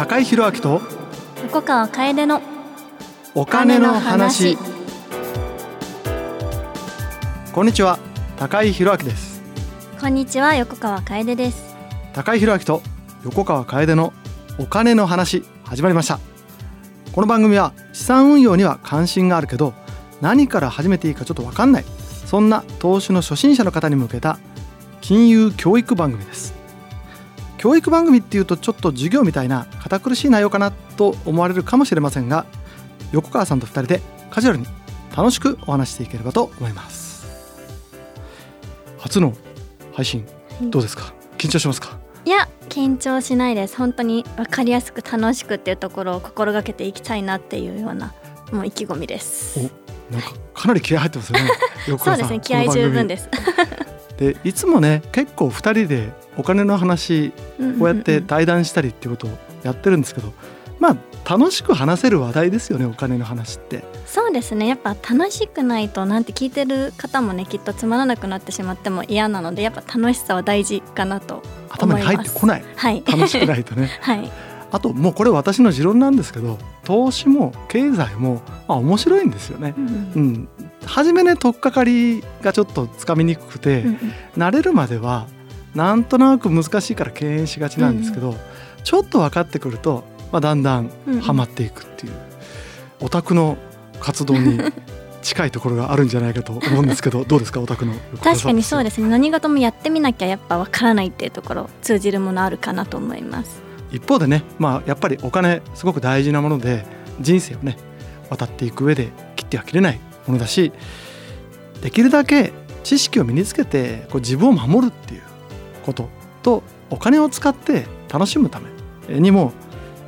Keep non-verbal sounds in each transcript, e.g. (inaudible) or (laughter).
高井宏明と横川楓のお金の話。こんにちは高井宏明です。こんにちは横川楓です。高井宏明と横川楓のお金の話始まりました。この番組は資産運用には関心があるけど何から始めていいかちょっと分かんないそんな投資の初心者の方に向けた金融教育番組です。教育番組っていうとちょっと授業みたいな堅苦しい内容かなと思われるかもしれませんが横川さんと2人でカジュアルに楽しくお話していければと思います。初の配信どうですか？緊張しますか？いや緊張しないです。本当に分かりやすく楽しくっていうところを心がけていきたいなっていうようなもう意気込みです。なんかかなり気合入ってますよね。(laughs) そうですね。気合十分です。(laughs) でいつもね結構2人でお金の話こうやって対談したりっていうことをやってるんですけど、まあ楽しく話せる話題ですよねお金の話って。そうですね。やっぱ楽しくないとなんて聞いてる方もねきっとつまらなくなってしまっても嫌なのでやっぱ楽しさは大事かなと頭に入ってこない、はい、楽しくないとね、(laughs) はい、あともうこれ私の持論なんですけど投資も経済もあ面白いんですよね、うん、うん、初めね取っかかりがちょっとつかみにくくて、うんうん、慣れるまではなんとなく難しいから敬遠しがちなんですけど、うん、ちょっと分かってくるとまあ、だんだんはまっていくっていう、オタクの活動に (laughs) 近いところがあるんじゃないかと思うんですけど (laughs) どうですかオタクの確かにそうですね。何事もやってみなきゃやっぱわからないっていうところ通じるものあるかなと思います。一方でねまあやっぱりお金すごく大事なもので人生をね渡っていく上で切っては切れないものだしできるだけ知識を身につけてこう自分を守るっていうこととお金を使って楽しむためにも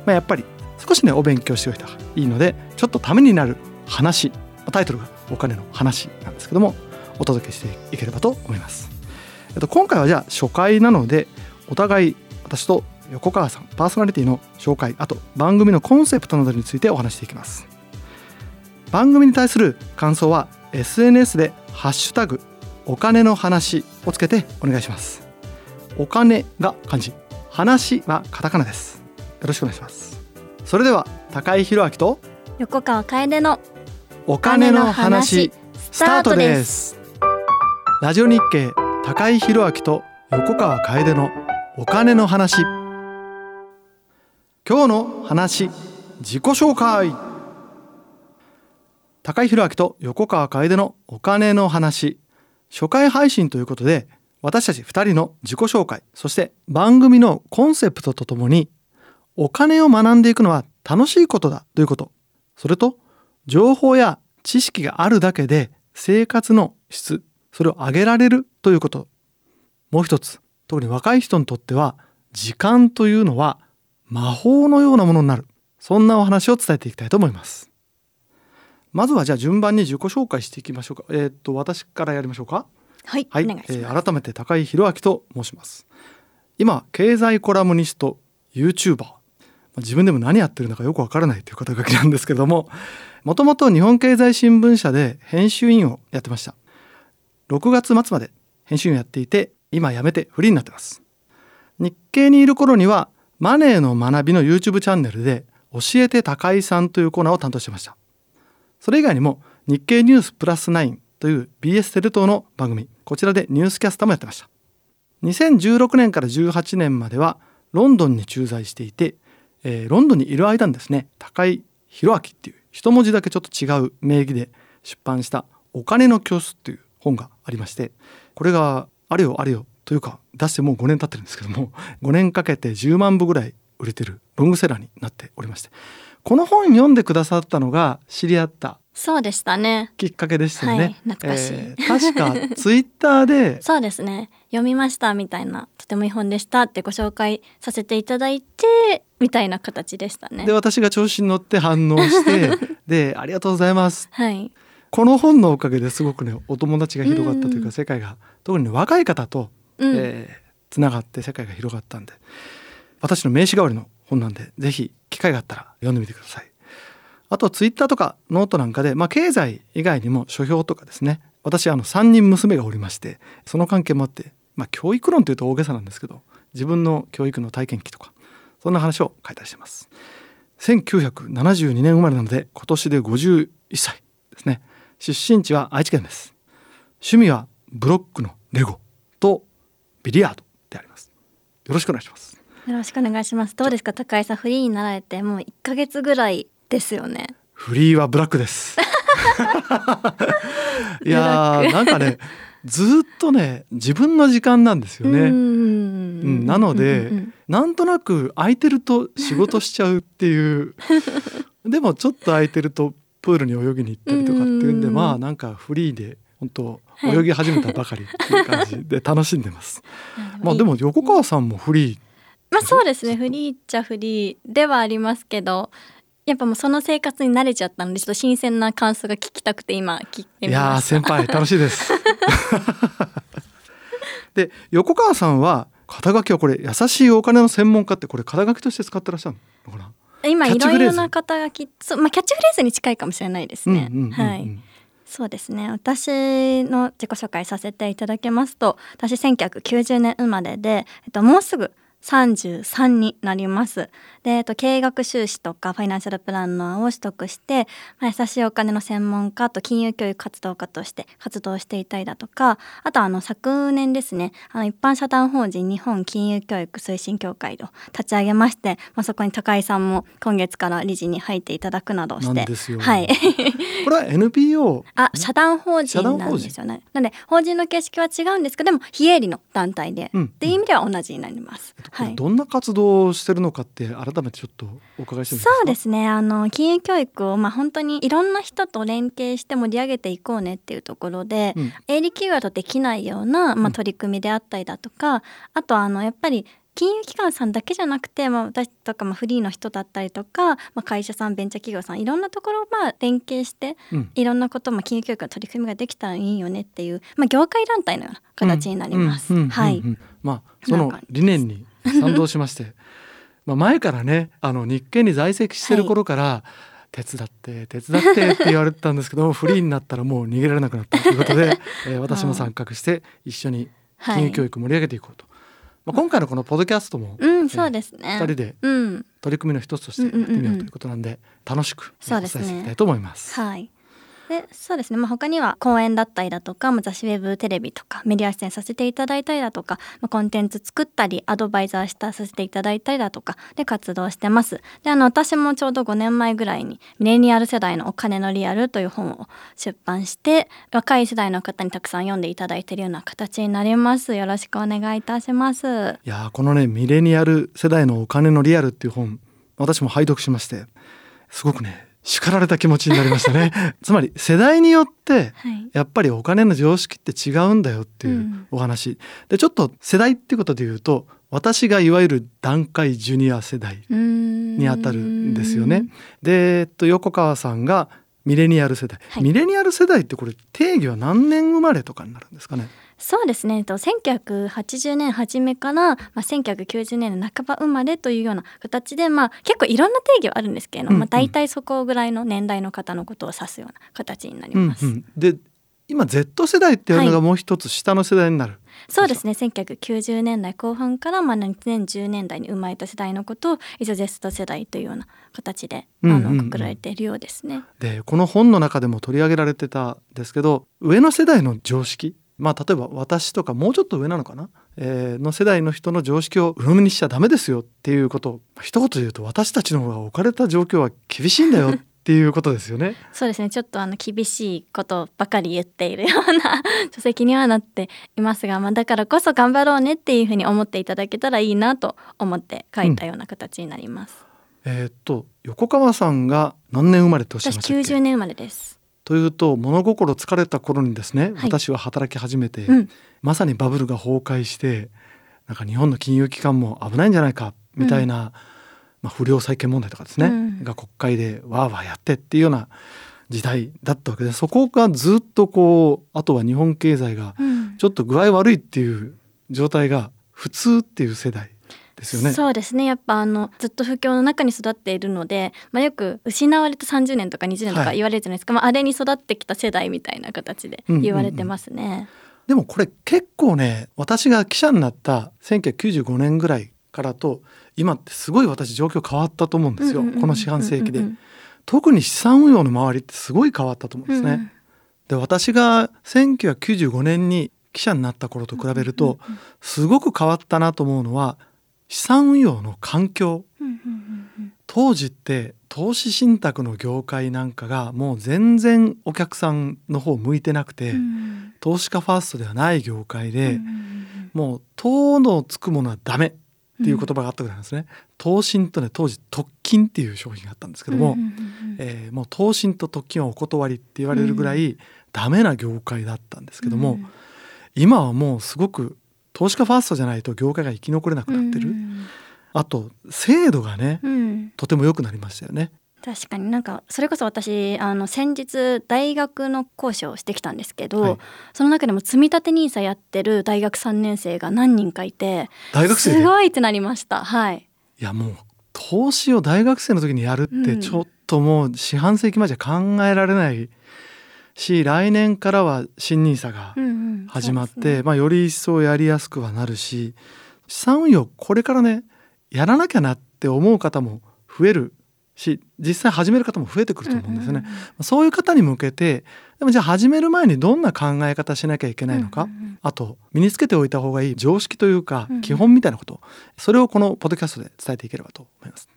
まあ、やっぱり少しねお勉強しておいた方がいいのでちょっとためになる話タイトルがお金の話なんですけどもお届けしていければと思います。えっと、今回はじゃあ初回なのでお互い私と横川さんパーソナリティの紹介あと番組のコンセプトなどについてお話していきます。番組に対する感想は SNS で「ハッシュタグお金の話」をつけてお願いします。お金が漢字。話はカタカナです。よろしくお願いします。それでは高井宏明と横川楓のお金の話スタートです。ラジオ日経高井宏明と横川楓のお金の話。今日の話自己紹介。高井宏明と横川楓のお金の話。初回配信ということで私たち2人の自己紹介そして番組のコンセプトとともにお金を学んでいくのは楽しいことだということ。それと情報や知識があるだけで生活の質それを上げられるということ。もう一つ特に若い人にとっては時間というのは魔法のようなものになる。そんなお話を伝えていきたいと思います。まずはじゃあ順番に自己紹介していきましょうか。えー、っと私からやりましょうか。はい、はい、えー、改めて高井宏明と申します。今経済コラムニスト YouTuber 自分でも何やってるのかよくわからないという肩書きなんですけどももともと日本経済新聞社で編集員をやってました。6月末まで編集員をやっていて今辞めてフリーになってます。日経にいる頃にはマネーの学びの YouTube チャンネルで教えて高井さんというコーナーを担当してました。それ以外にも日経ニュースプラス9という BS テレ東の番組。こちらでニュースキャスターもやってました。2016年から18年まではロンドンに駐在していてえー、ロンドンにいる間にですね高井宏明っていう一文字だけちょっと違う名義で出版した「お金の教室」っていう本がありましてこれがあれよあれよというか出してもう5年経ってるんですけども5年かけて10万部ぐらい売れてるロングセラーになっておりましてこの本読んでくださったのが知り合ったそうでしたね。きっかけでしたよね、はい、懐かしい、えー、確か (laughs) ツイッターでそうですね。読みましたみたいなとてもいい本でしたってご紹介させていただいてみたいな形でしたね。で私が調子に乗って反応して (laughs) でありがとうございます。はい。この本のおかげですごくねお友達が広がったというか、世界が特に、ね、若い方と、うん、えー、つながって世界が広がったんで私の名刺代わりの本なんでぜひ機会があったら読んでみてくださいあとツイッターとかノートなんかで、まあ、経済以外にも書評とかですね。私あの3人娘がおりましてその関係もあってまあ、教育論というと大げさなんですけど自分の教育の体験記とかそんな話を書いたりしてます。1972年生まれなので今年で51歳ですね。出身地は愛知県です。趣味はブロックのレゴとビリヤードであります。よろしくお願いします。よろしくお願いします。どうですか？高井さんフリーになられてもう1ヶ月ぐらいですよね。フリーはブラックです。(laughs) いやーなんかねずっとね自分の時間なんですよね。うん。なので、うんうん、なんとなく空いてると仕事しちゃうっていう。(laughs) でもちょっと空いてるとプールに泳ぎに行ったりとかっていうんで、まあなんかフリーで本当泳ぎ始めたばかりっていう感じで楽しんでます。まあでも横川さんもフリー。まあそうですね。フリーっちゃフリーではありますけどやっぱもうその生活に慣れちゃったのでちょっと新鮮な感想が聞きたくて今聞いていや先輩楽しいです。(laughs) で横川さんは肩書きはこれ優しいお金の専門家ってこれ肩書きとして使ってらっしゃるのかな？今いろいろな肩書きそう、まあ、キャッチフレーズに近いかもしれないですね、はい。そうですね。私の自己紹介させていただきますと私1990年生まれで、えっと、もうすぐ33になります。で、えっと、経営学修士とかファイナンシャルプランナーを取得して、まあ、優しいお金の専門家と金融教育活動家として活動していたりだとかあとあの昨年ですねあの一般社団法人日本金融教育推進協会を立ち上げまして、まあ、そこに高井さんも今月から理事に入っていただくなどしてはい。(laughs) これは NPO あ社団法人なんですよね。なので法人の形式は違うんですけどでも非営利の団体で、うん、っていう意味では同じになります。はい、どんな活動をしてるのかって改めてちょっとお伺いしてもいいですか？そうですね。あの金融教育をまあ本当にいろんな人と連携して盛り上げていこうねっていうところで、うん、営利企業だとできないような、まあ、取り組みであったりだとか、うん、あとあのやっぱり金融機関さんだけじゃなくて、まあ、私とか、まあ、フリーの人だったりとか、まあ、会社さんベンチャー企業さんいろんなところをまあ連携して、うん、いろんなこと、まあ、金融教育の取り組みができたらいいよねっていう、まあ、業界団体のような形になります。はい、まあ、その理念に賛同しまして。(laughs) まあ前からねあの日系に在籍してる頃から、はい。手伝って手伝ってって言われてたんですけど (laughs) フリーになったらもう逃げられなくなったということで、(laughs) えー、私も参画して一緒に金融教育盛り上げていこうと、まあ、今回のこのポッドキャストも、うん、そうですね。2人で取り組みの一つとしてやってみようということなんで楽しくお伝えしていきたいと思います。はいでそうですね、まあ、他には講演だったりだとか、ま、雑誌ウェブテレビとかメディア出演させていただいたりだとか、まあ、コンテンツ作ったりアドバイザーしたさせていただいたりだとかで活動してます。であの私もちょうど5年前ぐらいにミレニアル世代のお金のリアルという本を出版して若い世代の方にたくさん読んでいただいているような形になります。よろしくお願いいたします。いやこのねミレニアル世代のお金のリアルっていう本私も拝読しましてすごくね叱られた気持ちになりましたね。(laughs) つまり世代によってやっぱりお金の常識って違うんだよっていうお話、うん、でちょっと世代っていうことで言うと私がいわゆる団塊ジュニア世代にあたるんですよね。で、えっと、横川さんがミレニアル世代、はい、ミレニアル世代ってこれ定義は何年生まれとかになるんですかね？そうですね。1980年初めから、まあ、1990年の半ば生まれというような形で、まあ、結構いろんな定義はあるんですけれども、うんうん、まあ、大体そこぐらいの年代の方のことを指すような形になります。うんうん、で今 Z 世代っていうのがもう一つ下の世代になる、はい、そうですね。1990年代後半からまあ2010年代に生まれた世代のことを一応 Z 世代というような形で、あのくくられているようですね。でこの本の中でも取り上げられてたんですけど上の世代の常識まあ例えば私とかもうちょっと上なのかな、えー、の世代の人の常識を鵜呑みにしちゃダメですよっていうことを一言で言うと私たちの方が置かれた状況は厳しいんだよっていうことですよね。(laughs) そうですね。ちょっとあの厳しいことばかり言っているような (laughs) 書籍にはなっていますが、まあだからこそ頑張ろうねっていうふうに思っていただけたらいいなと思って書いたような形になります。うん、えー、っと横川さんが何年生まれとおっしゃいましたっけ？私90年生まれです。というと物心疲れた頃にですね、はい、私は働き始めて、うん、まさにバブルが崩壊してなんか日本の金融機関も危ないんじゃないかみたいな、うん、まあ、不良債権問題とかですね、うん、が国会でわーわーやってっていうような時代だったわけでそこがずっとこうあとは日本経済がちょっと具合悪いっていう状態が普通っていう世代ですよね。そうですね。やっぱあのずっと不況の中に育っているので、まあ、よく失われた30年とか20年とか言われるじゃないですか、はい、まあ、あれに育ってきた世代みたいな形で言われてますね。うんうんうん、でもこれ結構ね私が記者になった1995年ぐらいからと今ってすごい私状況変わったと思うんですよ、この四半世紀で。特に資産運用の周りってすごい変わったと思うんですね。うん、で私が1995年に記者になった頃と比べるとすごく変わったなと思うのは資産運用の環境。当時って投資信託の業界なんかがもう全然お客さんの方向いてなくて、投資家ファーストではない業界で、もう「投のつくものはダメ」っていう言葉があったぐらいなんですね。投信とね当時特金っていう商品があったんですけども、えー、もう投信と特金はお断りって言われるぐらいダメな業界だったんですけども、今はもうすごく投資家ファーストじゃないと業界が生き残れなくなってる。あと制度がね、とても良くなりましたよね。確かに。なんかそれこそ私あの先日大学の講師をしてきたんですけど、はい、その中でも積み立て NISA やってる大学3年生が何人かいて大学生すごいってなりました。はい。いやもう投資を大学生の時にやるってちょっともう四半世紀前じゃ考えられないし、うん、来年からは新 NISA が始まって、うんうんね、まあ、より一層やりやすくはなるし資産運用これからねやらなきゃなって思う方も増えるし実際始める方も増えてくると思うんですよね。うんうんうん、そういう方に向けてでもじゃあ始める前にどんな考え方しなきゃいけないのか、うんうんうん、あと身につけておいた方がいい常識というか、基本みたいなこと。それをこのポッドキャストで伝えていければと思います。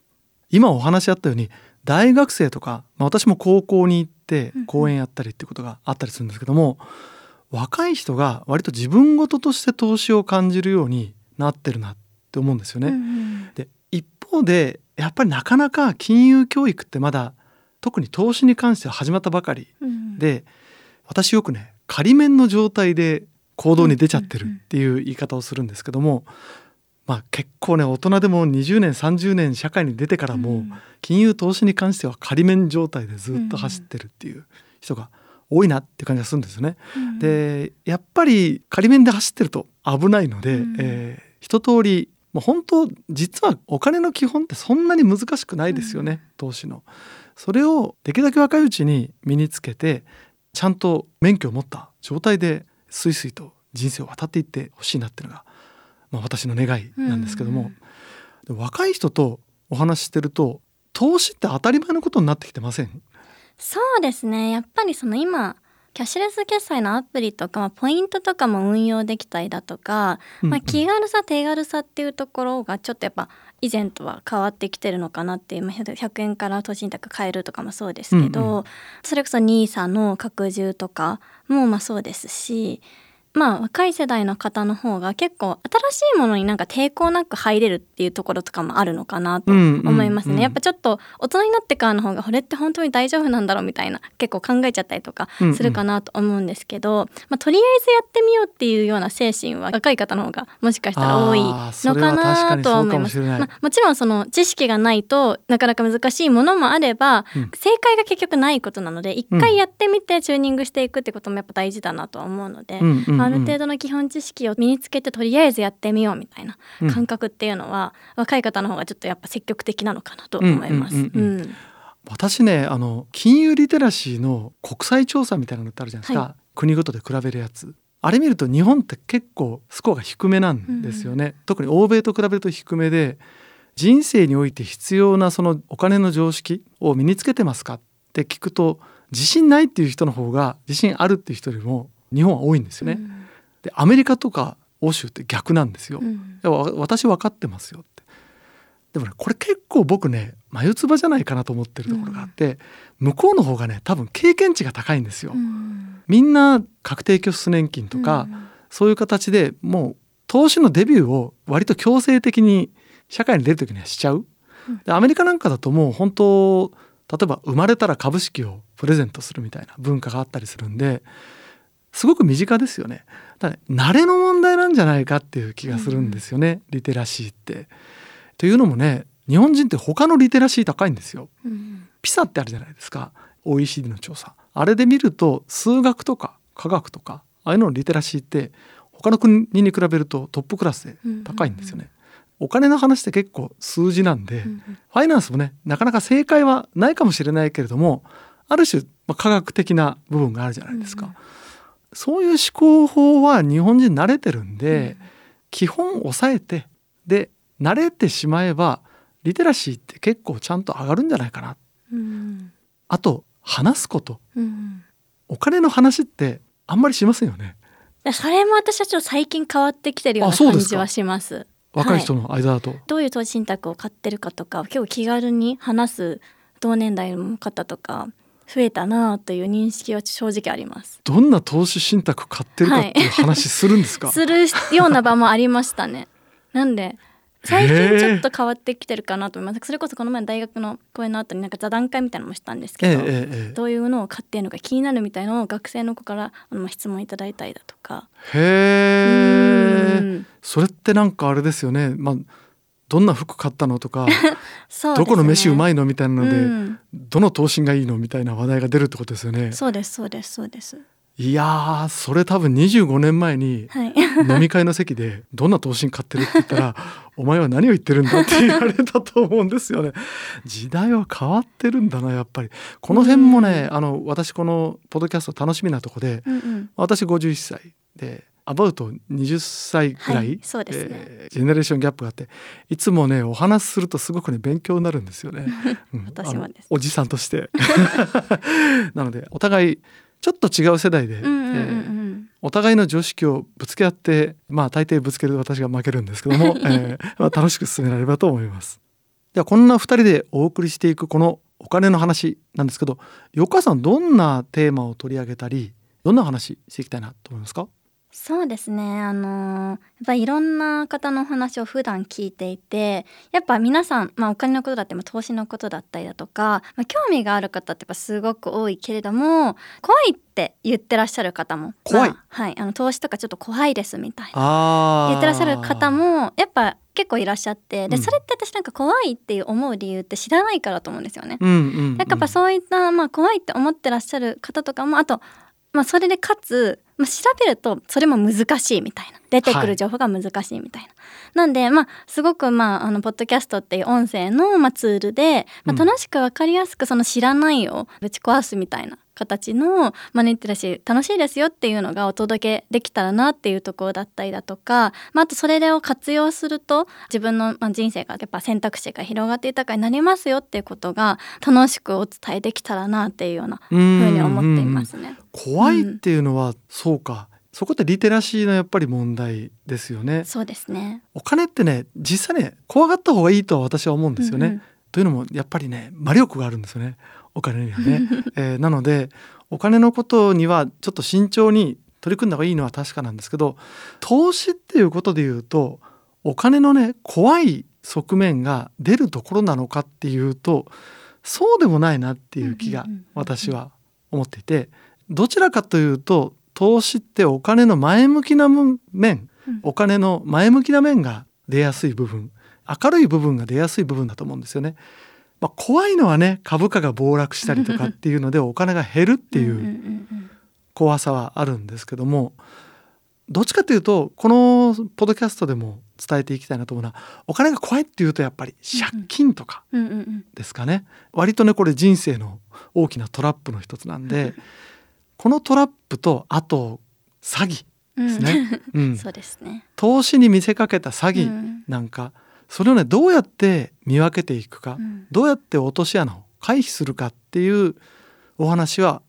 今お話しあったように大学生とか、まあ、私も高校に行って講演やったりっていうことがあったりするんですけども、うんうん、若い人が割と自分事として投資を感じるようになってるなって思うんですよね。うんうん、で一方でやっぱりなかなか金融教育ってまだ特に投資に関しては始まったばかりで、うん、私よくね仮面の状態で行動に出ちゃってるっていう言い方をするんですけども、まあ、結構ね大人でも20年30年社会に出てからも金融投資に関しては仮面状態でずっと走ってるっていう人が多いなって感じがするんですよね。うん、でやっぱり仮面で走ってると危ないので、うん、えー、一通りもう本当実はお金の基本ってそんなに難しくないですよね、うん、投資の。それをできるだけ若いうちに身につけてちゃんと免許を持った状態でスイスイと人生を渡っていってほしいなっていうのが、まあ、私の願いなんですけども、うん、若い人とお話ししてると投資って当たり前のことになってきてません？そうですね。やっぱりその今キャッシュレス決済のアプリとか、まあ、ポイントとかも運用できたりだとか、まあ、気軽さ手軽さっていうところがちょっとやっぱ以前とは変わってきてるのかなっていう、まあ、100円から投資信託買えるとかもそうですけど、うんうん、それこそ NISA の拡充とかもまあそうですしまあ若い世代の方の方が結構新しいものになんか抵抗なく入れるっていうところとかもあるのかなと思いますね、やっぱちょっと大人になってからの方がこれって本当に大丈夫なんだろうみたいな結構考えちゃったりとかするかなと思うんですけど、うんうん、まあ、とりあえずやってみようっていうような精神は若い方の方がもしかしたら多いのかなとは思います。まあ、もちろんその知識がないとなかなか難しいものもあれば、うん、正解が結局ないことなので一回やってみてチューニングしていくってこともやっぱ大事だなとは思うので、うんうんうん、ある程度の基本知識を身につけてとりあえずやってみようみたいな感覚っていうのは、うん、若い方の方がちょっとやっぱ積極的なのかなと思います。私ねあの金融リテラシーの国際調査みたいなのってあるじゃないですか、はい、国ごとで比べるやつ。あれ見ると日本って結構スコアが低めなんですよね、うん、特に欧米と比べると低めで人生において必要なそのお金の常識を身につけてますかって聞くと自信ないっていう人の方が自信あるっていう人よりも日本は多いんですよね。うんでアメリカとか欧州って逆なんですよ。うん、私分かってますよってでもねこれ結構僕ね眉唾じゃないかなと思ってるところがあって、うん、向こうの方がね多分経験値が高いんですよ。うん、みんな確定拠出年金とか、そういう形でもう投資のデビューを割と強制的に社会に出る時にはしちゃう。でアメリカなんかだともう本当例えば生まれたら株式をプレゼントするみたいな文化があったりするんですごく身近ですよね。だ慣れの問題なんじゃないかっていう気がするんですよね、うん、リテラシーって。というのもね日本人って他のリテラシー高いんですよ。うん、ピサってあるじゃないですか OECD の調査。あれで見ると数学とか科学とかああいうののリテラシーって他の国に比べるとトップクラスで高いんですよね。お金の話って結構数字なんで、ファイナンスもねなかなか正解はないかもしれないけれどもある種、まあ、科学的な部分があるじゃないですか。そういう思考法は日本人慣れてるんで、うん、基本抑えてで慣れてしまえばリテラシーって結構ちゃんと上がるんじゃないかな、うん、あと話すこと、うん、お金の話ってあんまりしませんよね。それも私はちょっと最近変わってきてるような感じはします。若い人の間だと、はい、どういう投資信託を買ってるかとか結構気軽に話す同年代の方とか増えたなという認識は正直あります。どんな投資信託買ってるかっていう話するんですか、はい、するような場もありましたね。なんで最近ちょっと変わってきてるかなと思います。それこそこの前大学の講演の後になんか座談会みたいなのもしたんですけど、ええ、どういうのを買ってるのか気になるみたいのを学生の子からあの質問いただいたりだとか。へえそれってなんかあれですよね。まあどんな服買ったのとか (laughs) ね、どこの飯うまいのみたいなので、うん、どの頭身がいいのみたいな話題が出るってことですよねそうですそうですそうですいやそれ多分25年前に (laughs) 飲み会の席で「どんな投資買ってる?」って言ったら「(laughs) お前は何を言ってるんだ?」って言われたと思うんですよね。時代は変わってるんだなやっぱり。この辺もね、あの私このポッドキャスト楽しみなとこで、うんうん、私51歳でアバウト20歳ぐらい、はいそうですね。えー、ジェネレーションギャップがあっていつもねお話しするとすごくね勉強になるんですよね。(laughs) うん、私もです。おじさんとして。(laughs) なのでお互いちょっと違う世代で、お互いの常識をぶつけ合ってまあ大抵ぶつける私が負けるんですけども、(laughs) えーまあ、楽しく進められればと思います。ではこんな2人でお送りしていくこのお金の話なんですけど横川さんどんなテーマを取り上げたりどんな話していきたいなと思いますか？そうですね。あのやっぱりいろんな方のお話を普段聞いていてやっぱ皆さん、まあ、お金のことだって投資のことだったりだとか、まあ、興味がある方ってやっぱすごく多いけれども怖いって言ってらっしゃる方も怖い、まあ、はい。あの投資とかちょっと怖いですみたいな。言ってらっしゃる方もやっぱ結構いらっしゃってで、それって私なんか怖いっていう思う理由って知らないからと思うんですよね。うんうんうん、なんかやっぱそういった、まあ、怖いって思ってらっしゃる方とかもあとまあ、それでかつ、まあ、調べるとそれも難しいみたいな出てくる情報が難しいみたいな。はい、なんでまあすごくまああのポッドキャストっていう音声のまあツールで、まあ、楽しく分かりやすくその知らないをぶち壊すみたいな形のマネーテラシー楽しいですよっていうのがお届けできたらなっていうところだったりだとか、まあ、あとそれを活用すると自分の人生がやっぱ選択肢が広がって豊かになりますよっていうことが楽しくお伝えできたらなっていうようなふうに思っていますね。怖いっていうのは、うん、そうかそこってリテラシーのやっぱり問題ですよね。そうですね。お金ってね実際ね怖がった方がいいとは私は思うんですよね。うんうん、というのもやっぱりね魔力があるんですよね。お金にはね、えー、なのでお金のことにはちょっと慎重に取り組んだ方がいいのは確かなんですけど投資っていうことで言うとお金のね怖い側面が出るところなのかっていうとそうでもないなっていう気が私は思っていてどちらかというと投資ってお金の前向きな面お金の前向きな面が出やすい部分明るい部分が出やすい部分だと思うんですよね。まあ、怖いのはね株価が暴落したりとかっていうのでお金が減るっていう怖さはあるんですけどもどっちかというとこのポッドキャストでも伝えていきたいなと思うのはお金が怖いっていうとやっぱり借金とかですかね。割とねこれ人生の大きなトラップの一つなんでこのトラップとあと詐欺ですね。うん、(laughs) そうですね。投資に見せかけた詐欺なんか、それをねどうやって見分けていくか、うん、どうやって落とし穴を回避するかっていうお話は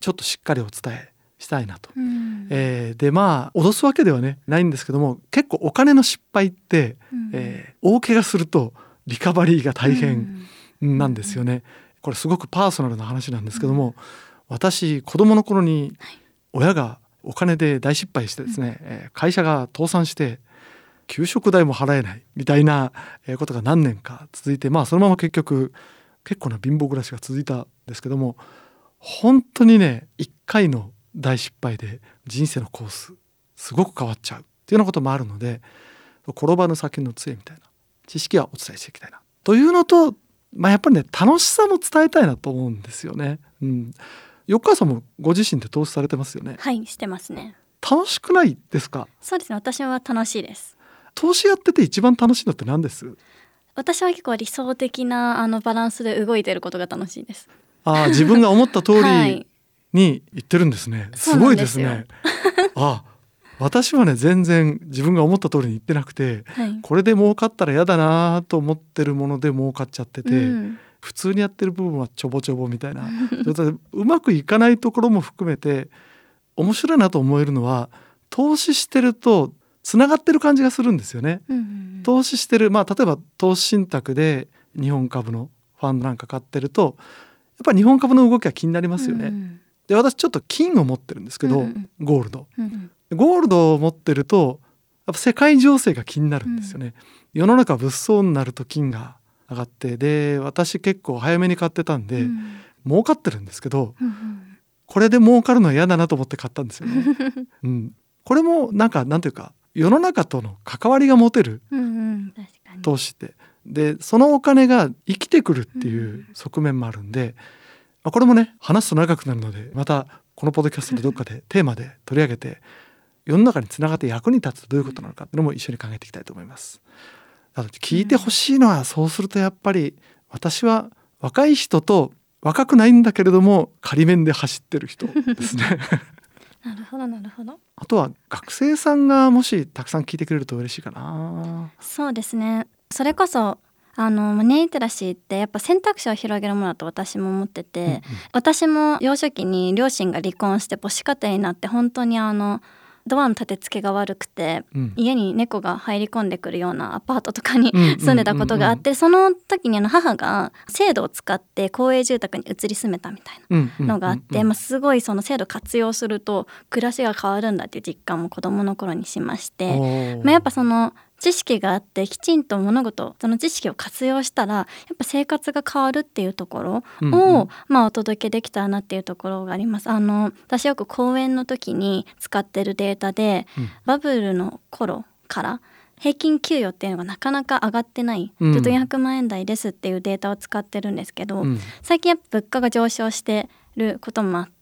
ちょっとしっかりお伝えしたいなと。うん、えー、でまあ脅すわけではねないんですけども結構お金の失敗って、うん、えー、大怪我するとリカバリーが大変なんですよね。これすごくパーソナルな話なんですけども、私子供の頃に親がお金で大失敗してですね、え会社が倒産して給食代も払えないみたいなことが何年か続いてまあそのまま結局結構な貧乏暮らしが続いたんですけども本当にね一回の大失敗で人生のコースすごく変わっちゃうっていうようなこともあるので転ばぬ先の杖みたいな知識はお伝えしていきたいなというのと、まあ、やっぱりね楽しさも伝えたいなと思うんですよね。うん、横川さんもご自身で投資されてますよね。はいしてますね。楽しくないですか？そうですね私は楽しいです。投資やってて一番楽しいのって何です？私は結構理想的なあのバランスで動いてることが楽しいです。ああ自分が思った通りに言ってるんですね、はい、すごいですね。(laughs) あ私はね全然自分が思った通りに言ってなくて、はい、これで儲かったら嫌だなと思ってるもので儲かっちゃってて、うん、普通にやってる部分はちょぼちょぼみたいな。うまくいかないところも含めて面白いなと思えるのは投資してるとつながってる感じがするんですよね。うん、投資してるまあ例えば投資信託で日本株のファンドなんか買ってるとやっぱり日本株の動きは気になりますよね。うん、で私ちょっと金を持ってるんですけど、うん、ゴールド、ゴールドを持ってるとやっぱ世界情勢が気になるんですよね。世の中物騒になると金が上がってで私結構早めに買ってたんで、儲かってるんですけど、これで儲かるのは嫌だなと思って買ったんですよね。(laughs) うん、これもなんかなんていうか世の中との関わりが持てる投資って。でそのお金が生きてくるっていう側面もあるんで、まあ、これもね話すと長くなるのでまたこのポッドキャストでどっかで (laughs) テーマで取り上げて世の中につながって役に立つとどういうことなのかっていうのも一緒に考えていきたいと思います。だから聞いてほしいのはそうするとやっぱり私は若い人と若くないんだけれども仮面で走ってる人ですね (laughs) なるほどなるほど。あとは学生さんがもしたくさん聞いてくれると嬉しいかな。そうですね。それこそあのマネーリテラシーってやっぱ選択肢を広げるものだと私も思ってて、うんうん、私も幼少期に両親が離婚して母子家庭になって本当にあのドアの立て付けが悪くて、うん、家に猫が入り込んでくるようなアパートとかに (laughs) 住んでたことがあってその時にあの母が制度を使って公営住宅に移り住めたみたいなのがあって、まあ、すごいその制度活用すると暮らしが変わるんだっていう実感も子どもの頃にしまして、まあ、やっぱその知識があってきちんと物事その知識を活用したらやっぱ生活が変わるっていうところを、うんうん、まあ、お届けできたらなっていうところがあります。あの私よく講演の時に使ってるデータで、うん、バブルの頃から平均給与っていうのがなかなか上がってない、ずっと400万円台ですっていうデータを使ってるんですけど、うん、最近やっぱ物価が上昇してることもあって、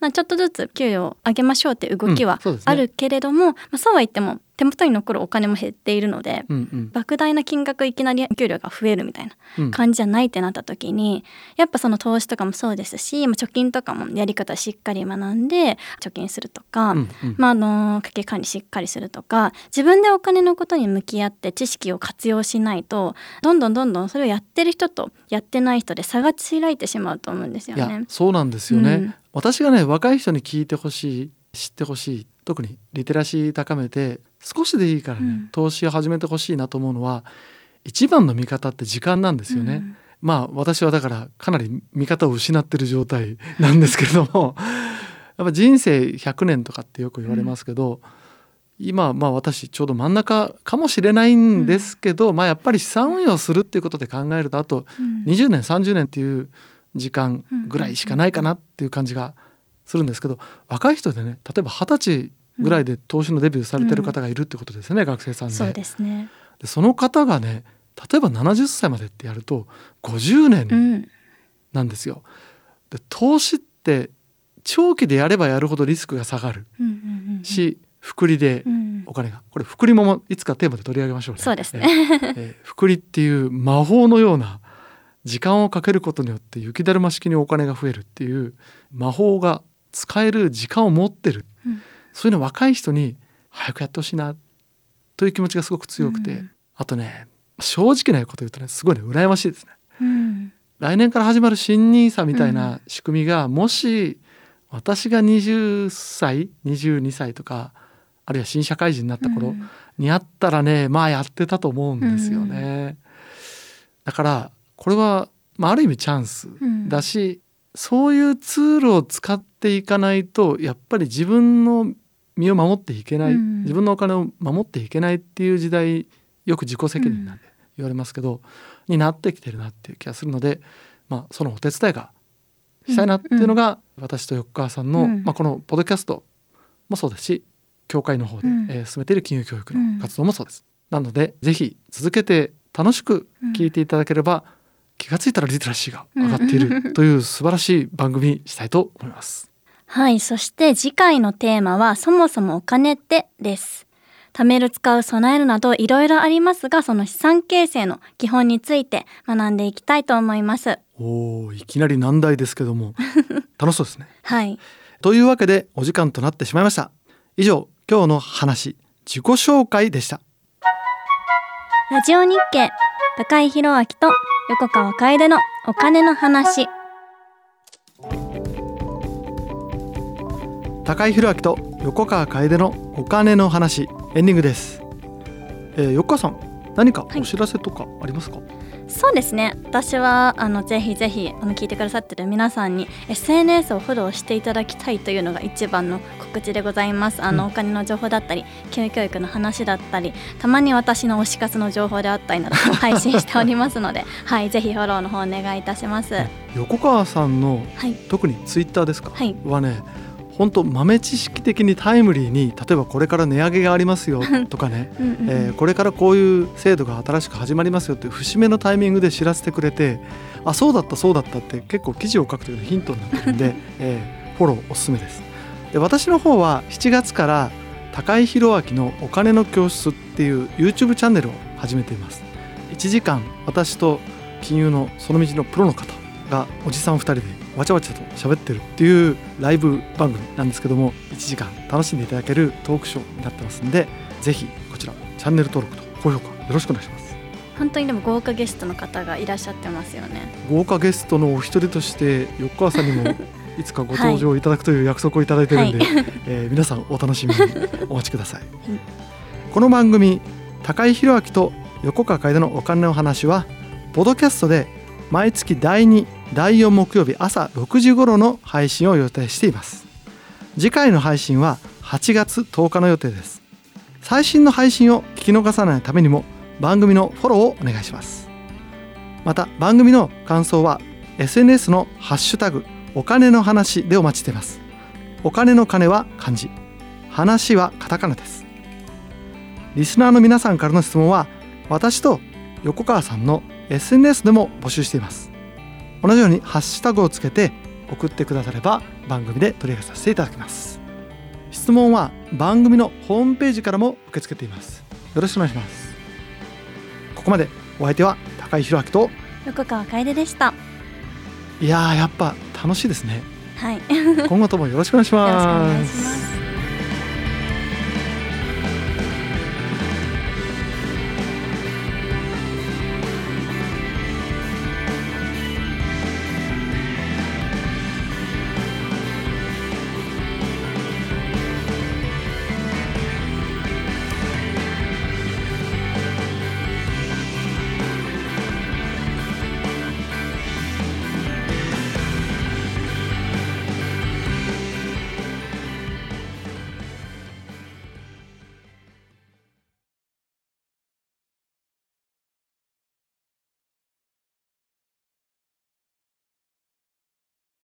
まあ、ちょっとずつ給与を上げましょうっていう動きはあるけれども、うんそう、ね、まあ、そうは言っても手元に残るお金も減っているので、うんうん、莫大な金額いきなり給料が増えるみたいな感じじゃないってなった時に、やっぱその投資とかもそうですし、まあ、貯金とかもやり方しっかり学んで貯金するとか、うんうん、まあ、あの家計管理しっかりするとか自分でお金のことに向き合って知識を活用しないとどんどんどんどんそれをやってる人とやってない人で差が開いてしまうと思うんですよね。そうなんですよね、うん、私がね若い人に聞いてほしい知ってほしい特にリテラシー高めて少しでいいからね、うん、投資を始めてほしいなと思うのは一番の見方って時間なんですよね。うん、まあ私はだからかなり見方を失ってる状態なんですけれども (laughs) やっぱ人生100年とかってよく言われますけど、うん、今まあ私ちょうど真ん中かもしれないんですけど、まあやっぱり資産運用するっていうことで考えるとあと20年30年っていう時間ぐらいしかないかなっていう感じがするんですけど若い人でね例えば二十歳ぐらいで投資のデビューされてる方がいるってことですね、うん、学生さんで。そうですね。でその方がね例えば70歳までってやると50年なんですよ。で投資って長期でやればやるほどリスクが下がるし、複利でお金が、これ複利もいつかテーマで取り上げましょうね。そうですね、えー、複利っていう魔法のような時間をかけることによって雪だるま式にお金が増えるっていう魔法が使える時間を持ってる、うん、そういうの若い人に早くやってほしいなという気持ちがすごく強くて、うん、あとね正直なこと言うとねすごいね羨ましいですね。うん、来年から始まる新 NISA みたいな仕組みが、もし私が20歳22歳とかあるいは新社会人になった頃にあったらねまあやってたと思うんですよね。だからこれは、まあ、ある意味チャンスだし、そういうツールを使っていかないとやっぱり自分の身を守っていけない、うん、自分のお金を守っていけないっていう時代よく自己責任なんて言われますけど、うん、になってきてるなっていう気がするので、まあ、そのお手伝いがしたいなっていうのが、私と横川さんの、まあ、このポッドキャストもそうですし協会の方で、えー、進めている金融教育の活動もそうです。なのでぜひ続けて楽しく聞いていただければ、気がついたらリテラシーが上がっているという素晴らしい番組にしたいと思います。はい、そして次回のテーマはそもそもお金ってです。貯める使う備えるなどいろいろありますがその資産形成の基本について学んでいきたいと思います。おおいきなり難題ですけども。(laughs) 楽しそうですね。はい。というわけでお時間となってしまいました。以上今日の話自己紹介でした。ラジオ日経高井宏明と横川楓のお金の話。高井宏明と横川楓のお金の話。エンディングです、えー、横川さん何かお知らせとかありますか、はいそうですね。私はあのぜひぜひあの聞いてくださってる皆さんに SNS をフォローしていただきたいというのが一番の告知でございます。あの、うん、お金の情報だったり教育の話だったりたまに私の推し活の情報であったりなど (laughs) 配信しておりますのではいぜひフォローの方お願いいたします。横川さんの、はい、特にツイッターですか、はい、はね本当豆知識的にタイムリーに例えばこれから値上げがありますよとかね (laughs) うん、えー、これからこういう制度が新しく始まりますよっていう節目のタイミングで知らせてくれてあそうだったそうだったって結構記事を書くというヒントになってるん (laughs) で、えー、フォローおすすめです。で私の方は7月から高井宏明のお金の教室っていう YouTube チャンネルを始めています。1時間私と金融のその道のプロの方がおじさん2人でわちゃわちゃと喋ってるっていうライブ番組なんですけども1時間楽しんでいただけるトークショーになってますんでぜひこちらチャンネル登録と高評価よろしくお願いします。本当にでも豪華ゲストの方がいらっしゃってますよね。豪華ゲストのお一人として横川さんにも (laughs) いつかご登場いただくという約束をいただいてるんで、はい、えー、皆さんお楽しみにお待ちください、(laughs) はい、この番組高井宏明と横川楓のお金の話はポドキャストで毎月第2第4木曜日朝6時頃の配信を予定しています。次回の配信は8月10日の予定です。最新の配信を聞き逃さないためにも番組のフォローをお願いします。また番組の感想は SNS のハッシュタグお金の話でお待ちしています。お金の金は漢字。話はカタカナです。リスナーの皆さんからの質問は私と横川さんの SNS でも募集しています。同じようにハッシュタグをつけて送ってくだされば番組で取り上げさせていただきます。質問は番組のホームページからも受け付けています。よろしくお願いします。ここまでお相手は高井宏明と横川楓でした。いややっぱ楽しいですね。はい。今後ともよろしくお願いします